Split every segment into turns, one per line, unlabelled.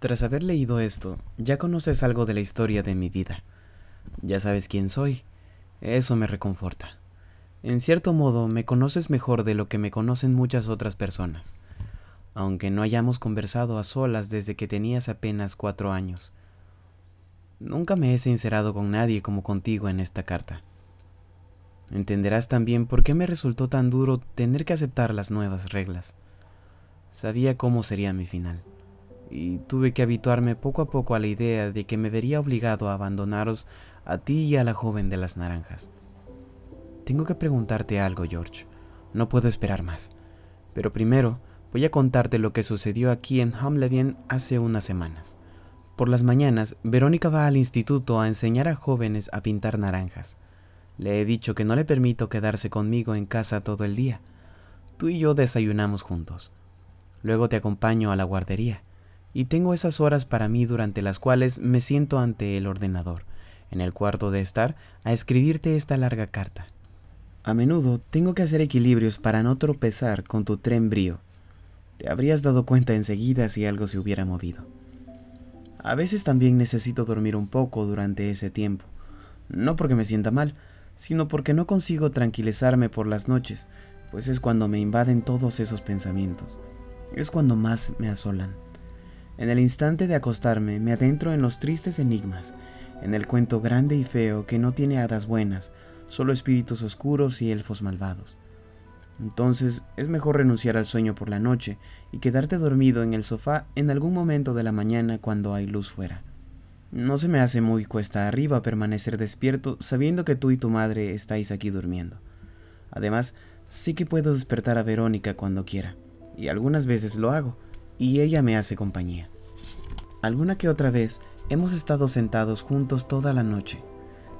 Tras haber leído esto, ya conoces algo de la historia de mi vida. Ya sabes quién soy. Eso me reconforta. En cierto modo, me conoces mejor de lo que me conocen muchas otras personas. Aunque no hayamos conversado a solas desde que tenías apenas cuatro años. Nunca me he sincerado con nadie como contigo en esta carta. Entenderás también por qué me resultó tan duro tener que aceptar las nuevas reglas. Sabía cómo sería mi final y tuve que habituarme poco a poco a la idea de que me vería obligado a abandonaros a ti y a la joven de las naranjas. Tengo que preguntarte algo, George. No puedo esperar más. Pero primero voy a contarte lo que sucedió aquí en Hamlevien hace unas semanas. Por las mañanas, Verónica va al instituto a enseñar a jóvenes a pintar naranjas. Le he dicho que no le permito quedarse conmigo en casa todo el día. Tú y yo desayunamos juntos. Luego te acompaño a la guardería y tengo esas horas para mí durante las cuales me siento ante el ordenador, en el cuarto de estar, a escribirte esta larga carta. A menudo tengo que hacer equilibrios para no tropezar con tu tren brío. Te habrías dado cuenta enseguida si algo se hubiera movido. A veces también necesito dormir un poco durante ese tiempo, no porque me sienta mal, sino porque no consigo tranquilizarme por las noches, pues es cuando me invaden todos esos pensamientos, es cuando más me asolan. En el instante de acostarme me adentro en los tristes enigmas, en el cuento grande y feo que no tiene hadas buenas, solo espíritus oscuros y elfos malvados. Entonces es mejor renunciar al sueño por la noche y quedarte dormido en el sofá en algún momento de la mañana cuando hay luz fuera. No se me hace muy cuesta arriba permanecer despierto sabiendo que tú y tu madre estáis aquí durmiendo. Además, sí que puedo despertar a Verónica cuando quiera, y algunas veces lo hago, y ella me hace compañía. Alguna que otra vez hemos estado sentados juntos toda la noche.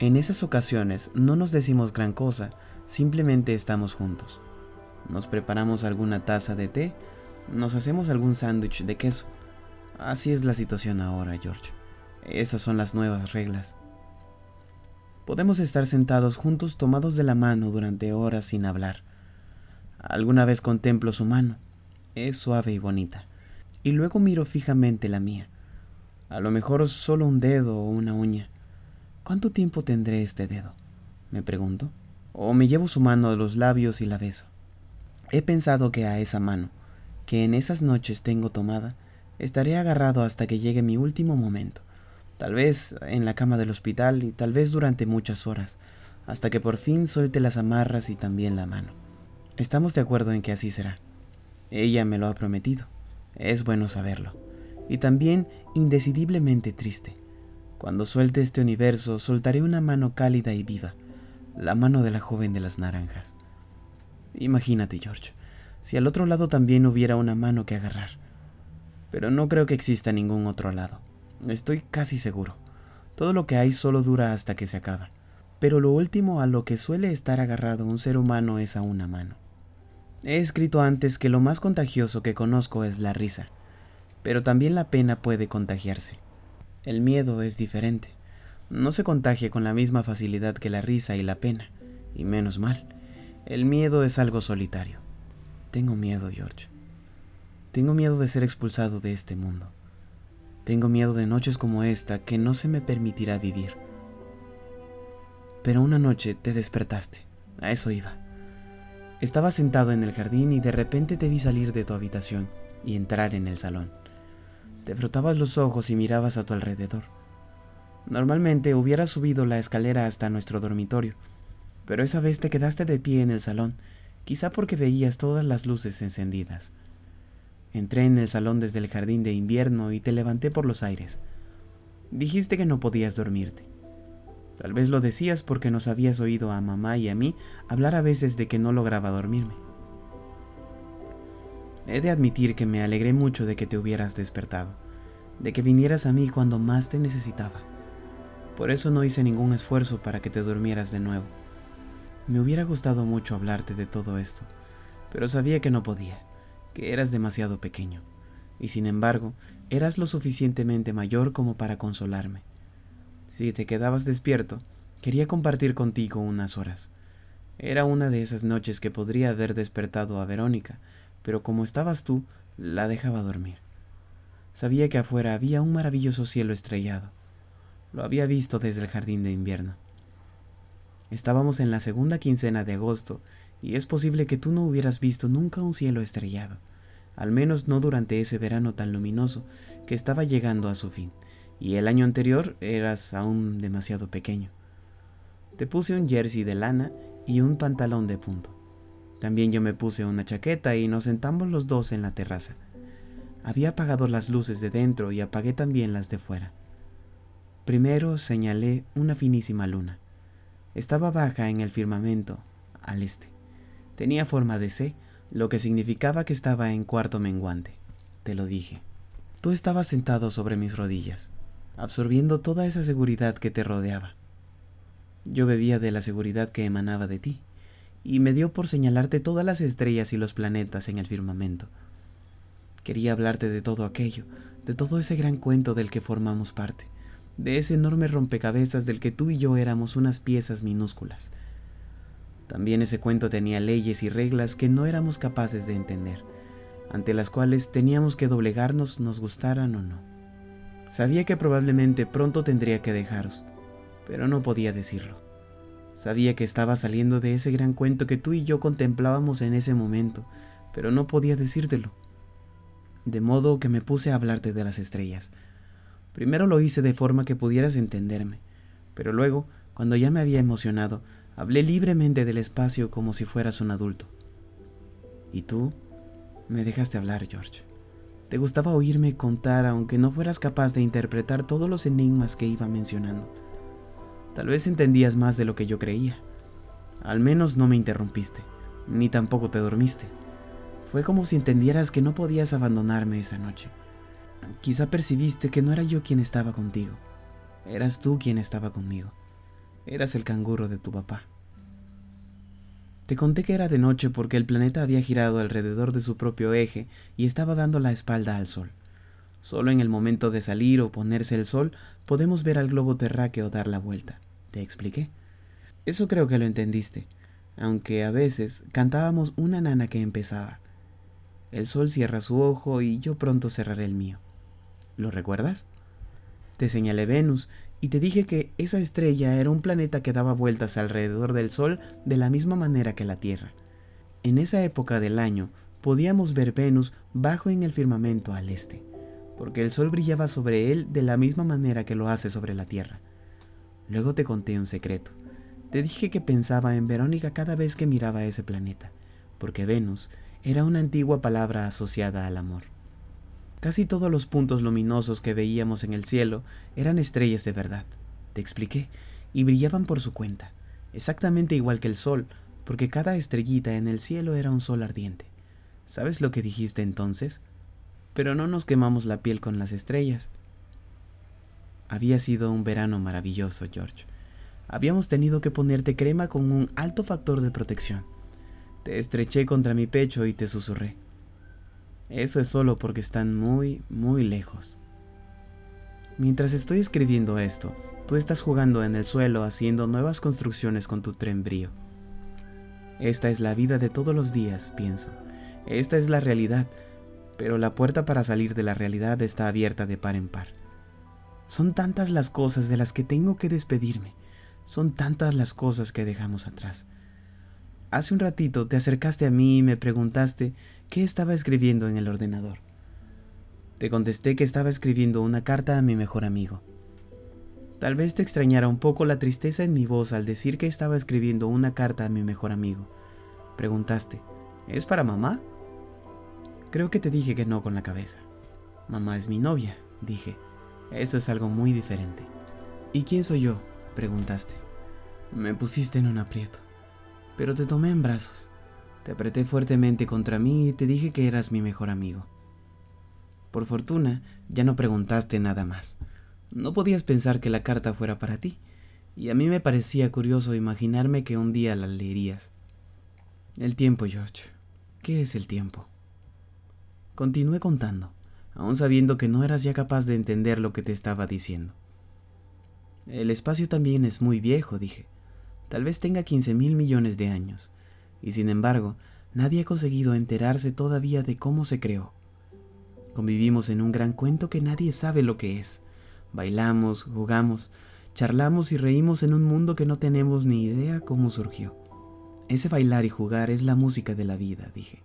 En esas ocasiones no nos decimos gran cosa, simplemente estamos juntos. Nos preparamos alguna taza de té, nos hacemos algún sándwich de queso. Así es la situación ahora, George. Esas son las nuevas reglas. Podemos estar sentados juntos tomados de la mano durante horas sin hablar. Alguna vez contemplo su mano. Es suave y bonita y luego miro fijamente la mía. A lo mejor solo un dedo o una uña. ¿Cuánto tiempo tendré este dedo? me pregunto. O me llevo su mano a los labios y la beso. He pensado que a esa mano, que en esas noches tengo tomada, estaré agarrado hasta que llegue mi último momento. Tal vez en la cama del hospital y tal vez durante muchas horas, hasta que por fin suelte las amarras y también la mano. Estamos de acuerdo en que así será. Ella me lo ha prometido. Es bueno saberlo. Y también indecidiblemente triste. Cuando suelte este universo, soltaré una mano cálida y viva, la mano de la joven de las naranjas. Imagínate, George, si al otro lado también hubiera una mano que agarrar. Pero no creo que exista ningún otro lado. Estoy casi seguro. Todo lo que hay solo dura hasta que se acaba. Pero lo último a lo que suele estar agarrado un ser humano es a una mano. He escrito antes que lo más contagioso que conozco es la risa, pero también la pena puede contagiarse. El miedo es diferente. No se contagia con la misma facilidad que la risa y la pena, y menos mal. El miedo es algo solitario. Tengo miedo, George. Tengo miedo de ser expulsado de este mundo. Tengo miedo de noches como esta que no se me permitirá vivir. Pero una noche te despertaste. A eso iba. Estaba sentado en el jardín y de repente te vi salir de tu habitación y entrar en el salón. Te frotabas los ojos y mirabas a tu alrededor. Normalmente hubieras subido la escalera hasta nuestro dormitorio, pero esa vez te quedaste de pie en el salón, quizá porque veías todas las luces encendidas. Entré en el salón desde el jardín de invierno y te levanté por los aires. Dijiste que no podías dormirte. Tal vez lo decías porque nos habías oído a mamá y a mí hablar a veces de que no lograba dormirme. He de admitir que me alegré mucho de que te hubieras despertado, de que vinieras a mí cuando más te necesitaba. Por eso no hice ningún esfuerzo para que te durmieras de nuevo. Me hubiera gustado mucho hablarte de todo esto, pero sabía que no podía, que eras demasiado pequeño, y sin embargo, eras lo suficientemente mayor como para consolarme. Si te quedabas despierto, quería compartir contigo unas horas. Era una de esas noches que podría haber despertado a Verónica, pero como estabas tú, la dejaba dormir. Sabía que afuera había un maravilloso cielo estrellado. Lo había visto desde el jardín de invierno. Estábamos en la segunda quincena de agosto y es posible que tú no hubieras visto nunca un cielo estrellado, al menos no durante ese verano tan luminoso que estaba llegando a su fin, y el año anterior eras aún demasiado pequeño. Te puse un jersey de lana y un pantalón de punto. También yo me puse una chaqueta y nos sentamos los dos en la terraza. Había apagado las luces de dentro y apagué también las de fuera. Primero señalé una finísima luna. Estaba baja en el firmamento, al este. Tenía forma de C, lo que significaba que estaba en cuarto menguante. Te lo dije. Tú estabas sentado sobre mis rodillas, absorbiendo toda esa seguridad que te rodeaba. Yo bebía de la seguridad que emanaba de ti, y me dio por señalarte todas las estrellas y los planetas en el firmamento, Quería hablarte de todo aquello, de todo ese gran cuento del que formamos parte, de ese enorme rompecabezas del que tú y yo éramos unas piezas minúsculas. También ese cuento tenía leyes y reglas que no éramos capaces de entender, ante las cuales teníamos que doblegarnos nos gustaran o no. Sabía que probablemente pronto tendría que dejaros, pero no podía decirlo. Sabía que estaba saliendo de ese gran cuento que tú y yo contemplábamos en ese momento, pero no podía decírtelo de modo que me puse a hablarte de las estrellas. Primero lo hice de forma que pudieras entenderme, pero luego, cuando ya me había emocionado, hablé libremente del espacio como si fueras un adulto. Y tú me dejaste hablar, George. Te gustaba oírme contar aunque no fueras capaz de interpretar todos los enigmas que iba mencionando. Tal vez entendías más de lo que yo creía. Al menos no me interrumpiste, ni tampoco te dormiste. Fue como si entendieras que no podías abandonarme esa noche. Quizá percibiste que no era yo quien estaba contigo, eras tú quien estaba conmigo. Eras el canguro de tu papá. Te conté que era de noche porque el planeta había girado alrededor de su propio eje y estaba dando la espalda al Sol. Solo en el momento de salir o ponerse el sol podemos ver al globo terráqueo dar la vuelta. ¿Te expliqué? Eso creo que lo entendiste, aunque a veces cantábamos una nana que empezaba. El sol cierra su ojo y yo pronto cerraré el mío. ¿Lo recuerdas? Te señalé Venus y te dije que esa estrella era un planeta que daba vueltas alrededor del Sol de la misma manera que la Tierra. En esa época del año podíamos ver Venus bajo en el firmamento al este, porque el Sol brillaba sobre él de la misma manera que lo hace sobre la Tierra. Luego te conté un secreto. Te dije que pensaba en Verónica cada vez que miraba ese planeta, porque Venus era una antigua palabra asociada al amor. Casi todos los puntos luminosos que veíamos en el cielo eran estrellas de verdad, te expliqué, y brillaban por su cuenta, exactamente igual que el sol, porque cada estrellita en el cielo era un sol ardiente. ¿Sabes lo que dijiste entonces? Pero no nos quemamos la piel con las estrellas. Había sido un verano maravilloso, George. Habíamos tenido que ponerte crema con un alto factor de protección. Te estreché contra mi pecho y te susurré. Eso es solo porque están muy, muy lejos. Mientras estoy escribiendo esto, tú estás jugando en el suelo haciendo nuevas construcciones con tu tren brío. Esta es la vida de todos los días, pienso. Esta es la realidad, pero la puerta para salir de la realidad está abierta de par en par. Son tantas las cosas de las que tengo que despedirme, son tantas las cosas que dejamos atrás. Hace un ratito te acercaste a mí y me preguntaste qué estaba escribiendo en el ordenador. Te contesté que estaba escribiendo una carta a mi mejor amigo. Tal vez te extrañara un poco la tristeza en mi voz al decir que estaba escribiendo una carta a mi mejor amigo. Preguntaste, ¿es para mamá? Creo que te dije que no con la cabeza. Mamá es mi novia, dije. Eso es algo muy diferente. ¿Y quién soy yo? preguntaste. Me pusiste en un aprieto pero te tomé en brazos. Te apreté fuertemente contra mí y te dije que eras mi mejor amigo. Por fortuna, ya no preguntaste nada más. No podías pensar que la carta fuera para ti, y a mí me parecía curioso imaginarme que un día la leerías. El tiempo, George. ¿Qué es el tiempo? Continué contando, aún sabiendo que no eras ya capaz de entender lo que te estaba diciendo. El espacio también es muy viejo, dije. Tal vez tenga 15 mil millones de años, y sin embargo, nadie ha conseguido enterarse todavía de cómo se creó. Convivimos en un gran cuento que nadie sabe lo que es. Bailamos, jugamos, charlamos y reímos en un mundo que no tenemos ni idea cómo surgió. Ese bailar y jugar es la música de la vida, dije.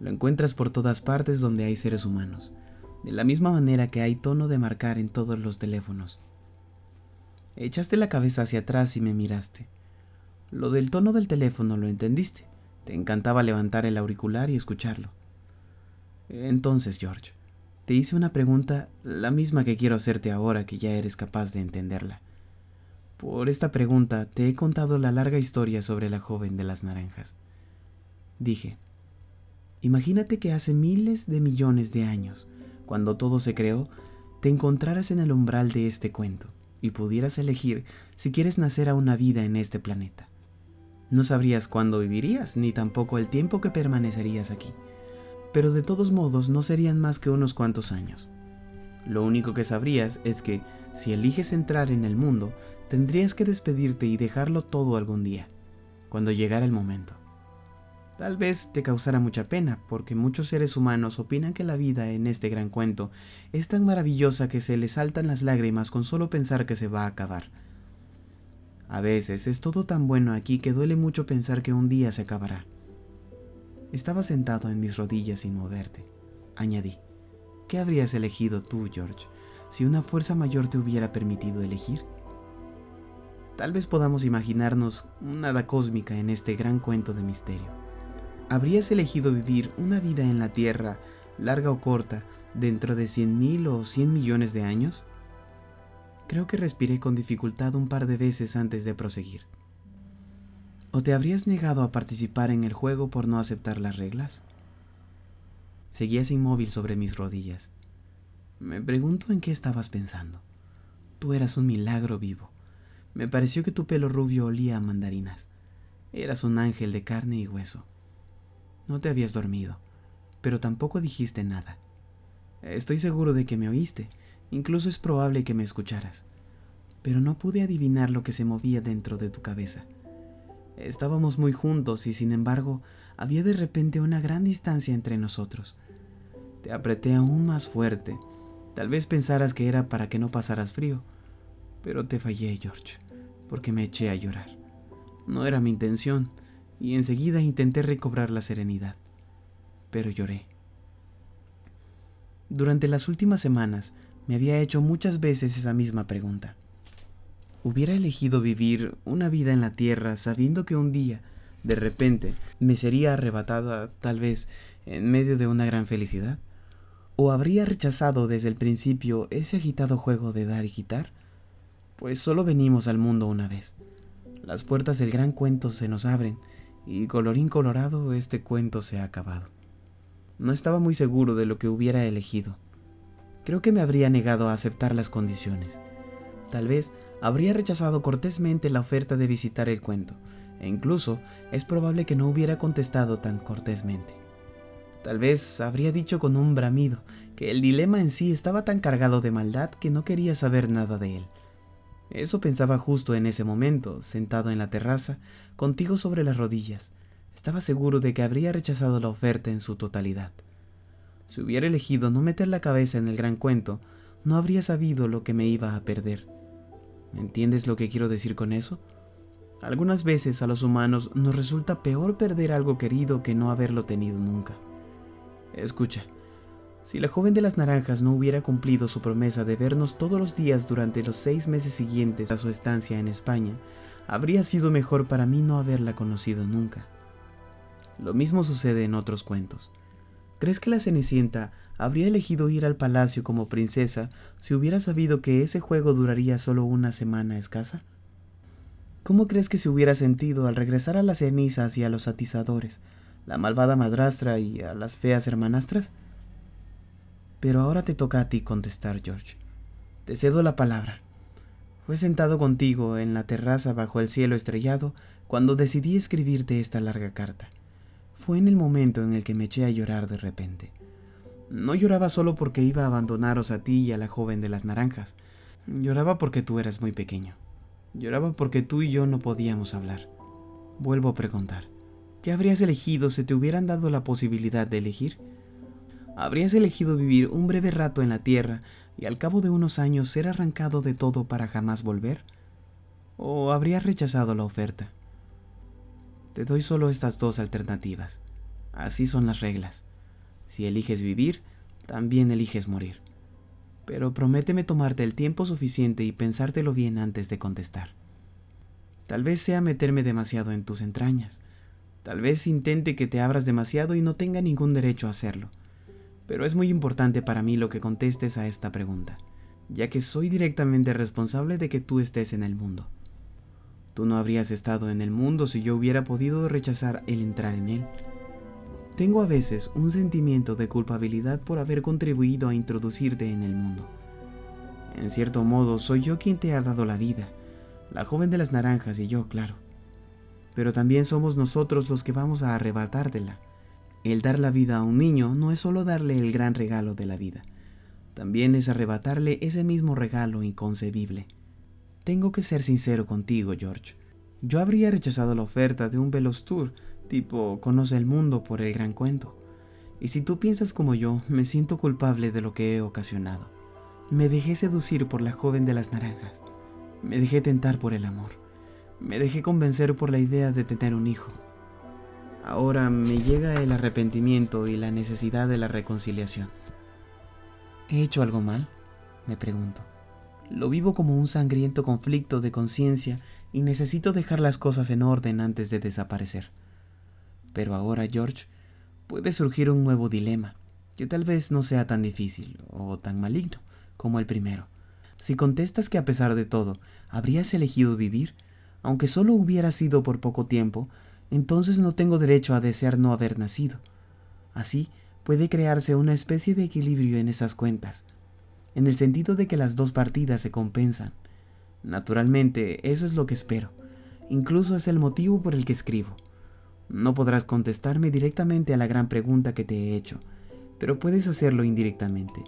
Lo encuentras por todas partes donde hay seres humanos, de la misma manera que hay tono de marcar en todos los teléfonos. Echaste la cabeza hacia atrás y me miraste. Lo del tono del teléfono lo entendiste. Te encantaba levantar el auricular y escucharlo. Entonces, George, te hice una pregunta, la misma que quiero hacerte ahora que ya eres capaz de entenderla. Por esta pregunta te he contado la larga historia sobre la joven de las naranjas. Dije, imagínate que hace miles de millones de años, cuando todo se creó, te encontraras en el umbral de este cuento y pudieras elegir si quieres nacer a una vida en este planeta. No sabrías cuándo vivirías, ni tampoco el tiempo que permanecerías aquí pero de todos modos no serían más que unos cuantos años. Lo único que sabrías es que, si eliges entrar en el mundo, tendrías que despedirte y dejarlo todo algún día, cuando llegara el momento. Tal vez te causara mucha pena, porque muchos seres humanos opinan que la vida en este gran cuento es tan maravillosa que se les saltan las lágrimas con solo pensar que se va a acabar. A veces es todo tan bueno aquí que duele mucho pensar que un día se acabará. Estaba sentado en mis rodillas sin moverte. Añadí, ¿qué habrías elegido tú, George, si una fuerza mayor te hubiera permitido elegir? Tal vez podamos imaginarnos una hada cósmica en este gran cuento de misterio. ¿Habrías elegido vivir una vida en la Tierra, larga o corta, dentro de cien mil o cien millones de años? Creo que respiré con dificultad un par de veces antes de proseguir. ¿O te habrías negado a participar en el juego por no aceptar las reglas? Seguías inmóvil sobre mis rodillas. Me pregunto en qué estabas pensando. Tú eras un milagro vivo. Me pareció que tu pelo rubio olía a mandarinas. Eras un ángel de carne y hueso. No te habías dormido, pero tampoco dijiste nada. Estoy seguro de que me oíste, incluso es probable que me escucharas, pero no pude adivinar lo que se movía dentro de tu cabeza. Estábamos muy juntos y sin embargo había de repente una gran distancia entre nosotros. Te apreté aún más fuerte. Tal vez pensaras que era para que no pasaras frío. Pero te fallé, George, porque me eché a llorar. No era mi intención, y enseguida intenté recobrar la serenidad. Pero lloré. Durante las últimas semanas me había hecho muchas veces esa misma pregunta. Hubiera elegido vivir una vida en la tierra sabiendo que un día, de repente, me sería arrebatada tal vez en medio de una gran felicidad. ¿O habría rechazado desde el principio ese agitado juego de dar y quitar? Pues solo venimos al mundo una vez. Las puertas del gran cuento se nos abren y colorín colorado este cuento se ha acabado. No estaba muy seguro de lo que hubiera elegido. Creo que me habría negado a aceptar las condiciones. Tal vez habría rechazado cortésmente la oferta de visitar el cuento, e incluso es probable que no hubiera contestado tan cortésmente. Tal vez habría dicho con un bramido que el dilema en sí estaba tan cargado de maldad que no quería saber nada de él. Eso pensaba justo en ese momento, sentado en la terraza, contigo sobre las rodillas. Estaba seguro de que habría rechazado la oferta en su totalidad. Si hubiera elegido no meter la cabeza en el gran cuento, no habría sabido lo que me iba a perder. ¿Entiendes lo que quiero decir con eso? Algunas veces a los humanos nos resulta peor perder algo querido que no haberlo tenido nunca. Escucha, si la joven de las naranjas no hubiera cumplido su promesa de vernos todos los días durante los seis meses siguientes a su estancia en España, habría sido mejor para mí no haberla conocido nunca. Lo mismo sucede en otros cuentos. ¿Crees que la Cenicienta habría elegido ir al palacio como princesa si hubiera sabido que ese juego duraría solo una semana escasa? ¿Cómo crees que se hubiera sentido al regresar a las cenizas y a los atizadores, la malvada madrastra y a las feas hermanastras? Pero ahora te toca a ti contestar, George. Te cedo la palabra. Fue sentado contigo en la terraza bajo el cielo estrellado cuando decidí escribirte esta larga carta. Fue en el momento en el que me eché a llorar de repente. No lloraba solo porque iba a abandonaros a ti y a la joven de las naranjas. Lloraba porque tú eras muy pequeño. Lloraba porque tú y yo no podíamos hablar. Vuelvo a preguntar, ¿qué habrías elegido si te hubieran dado la posibilidad de elegir? ¿Habrías elegido vivir un breve rato en la Tierra y al cabo de unos años ser arrancado de todo para jamás volver? ¿O habrías rechazado la oferta? Te doy solo estas dos alternativas. Así son las reglas. Si eliges vivir, también eliges morir. Pero prométeme tomarte el tiempo suficiente y pensártelo bien antes de contestar. Tal vez sea meterme demasiado en tus entrañas. Tal vez intente que te abras demasiado y no tenga ningún derecho a hacerlo. Pero es muy importante para mí lo que contestes a esta pregunta, ya que soy directamente responsable de que tú estés en el mundo. Tú no habrías estado en el mundo si yo hubiera podido rechazar el entrar en él. Tengo a veces un sentimiento de culpabilidad por haber contribuido a introducirte en el mundo. En cierto modo, soy yo quien te ha dado la vida, la joven de las naranjas y yo, claro. Pero también somos nosotros los que vamos a arrebatártela. El dar la vida a un niño no es solo darle el gran regalo de la vida, también es arrebatarle ese mismo regalo inconcebible. Tengo que ser sincero contigo, George. Yo habría rechazado la oferta de un Velos Tour, tipo Conoce el mundo por el gran cuento. Y si tú piensas como yo, me siento culpable de lo que he ocasionado. Me dejé seducir por la joven de las naranjas. Me dejé tentar por el amor. Me dejé convencer por la idea de tener un hijo. Ahora me llega el arrepentimiento y la necesidad de la reconciliación. ¿He hecho algo mal? Me pregunto. Lo vivo como un sangriento conflicto de conciencia y necesito dejar las cosas en orden antes de desaparecer. Pero ahora, George, puede surgir un nuevo dilema, que tal vez no sea tan difícil o tan maligno como el primero. Si contestas que a pesar de todo habrías elegido vivir, aunque solo hubiera sido por poco tiempo, entonces no tengo derecho a desear no haber nacido. Así puede crearse una especie de equilibrio en esas cuentas, en el sentido de que las dos partidas se compensan. Naturalmente, eso es lo que espero. Incluso es el motivo por el que escribo. No podrás contestarme directamente a la gran pregunta que te he hecho, pero puedes hacerlo indirectamente.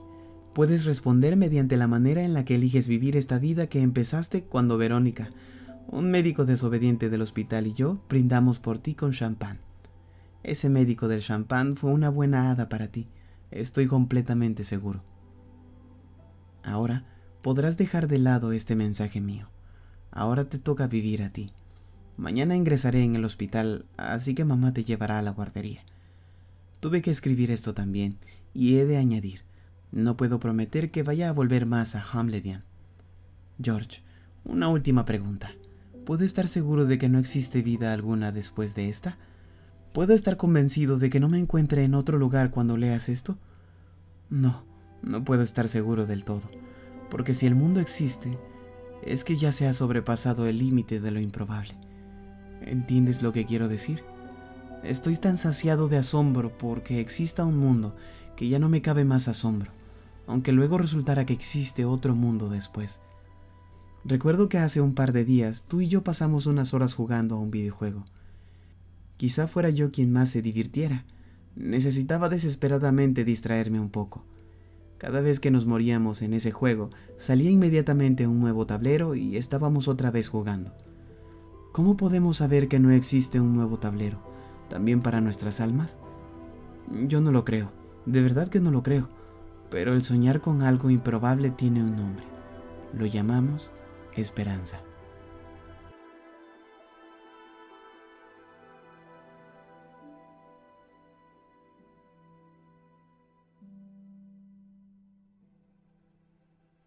Puedes responder mediante la manera en la que eliges vivir esta vida que empezaste cuando Verónica, un médico desobediente del hospital y yo brindamos por ti con champán. Ese médico del champán fue una buena hada para ti, estoy completamente seguro. Ahora podrás dejar de lado este mensaje mío. Ahora te toca vivir a ti. Mañana ingresaré en el hospital, así que mamá te llevará a la guardería. Tuve que escribir esto también, y he de añadir, no puedo prometer que vaya a volver más a Hamledian. George, una última pregunta. ¿Puedo estar seguro de que no existe vida alguna después de esta? ¿Puedo estar convencido de que no me encuentre en otro lugar cuando leas esto? No, no puedo estar seguro del todo, porque si el mundo existe, es que ya se ha sobrepasado el límite de lo improbable. ¿Entiendes lo que quiero decir? Estoy tan saciado de asombro porque exista un mundo que ya no me cabe más asombro, aunque luego resultara que existe otro mundo después. Recuerdo que hace un par de días tú y yo pasamos unas horas jugando a un videojuego. Quizá fuera yo quien más se divirtiera. Necesitaba desesperadamente distraerme un poco. Cada vez que nos moríamos en ese juego, salía inmediatamente un nuevo tablero y estábamos otra vez jugando. ¿Cómo podemos saber que no existe un nuevo tablero? ¿También para nuestras almas? Yo no lo creo, de verdad que no lo creo, pero el soñar con algo improbable tiene un nombre. Lo llamamos esperanza.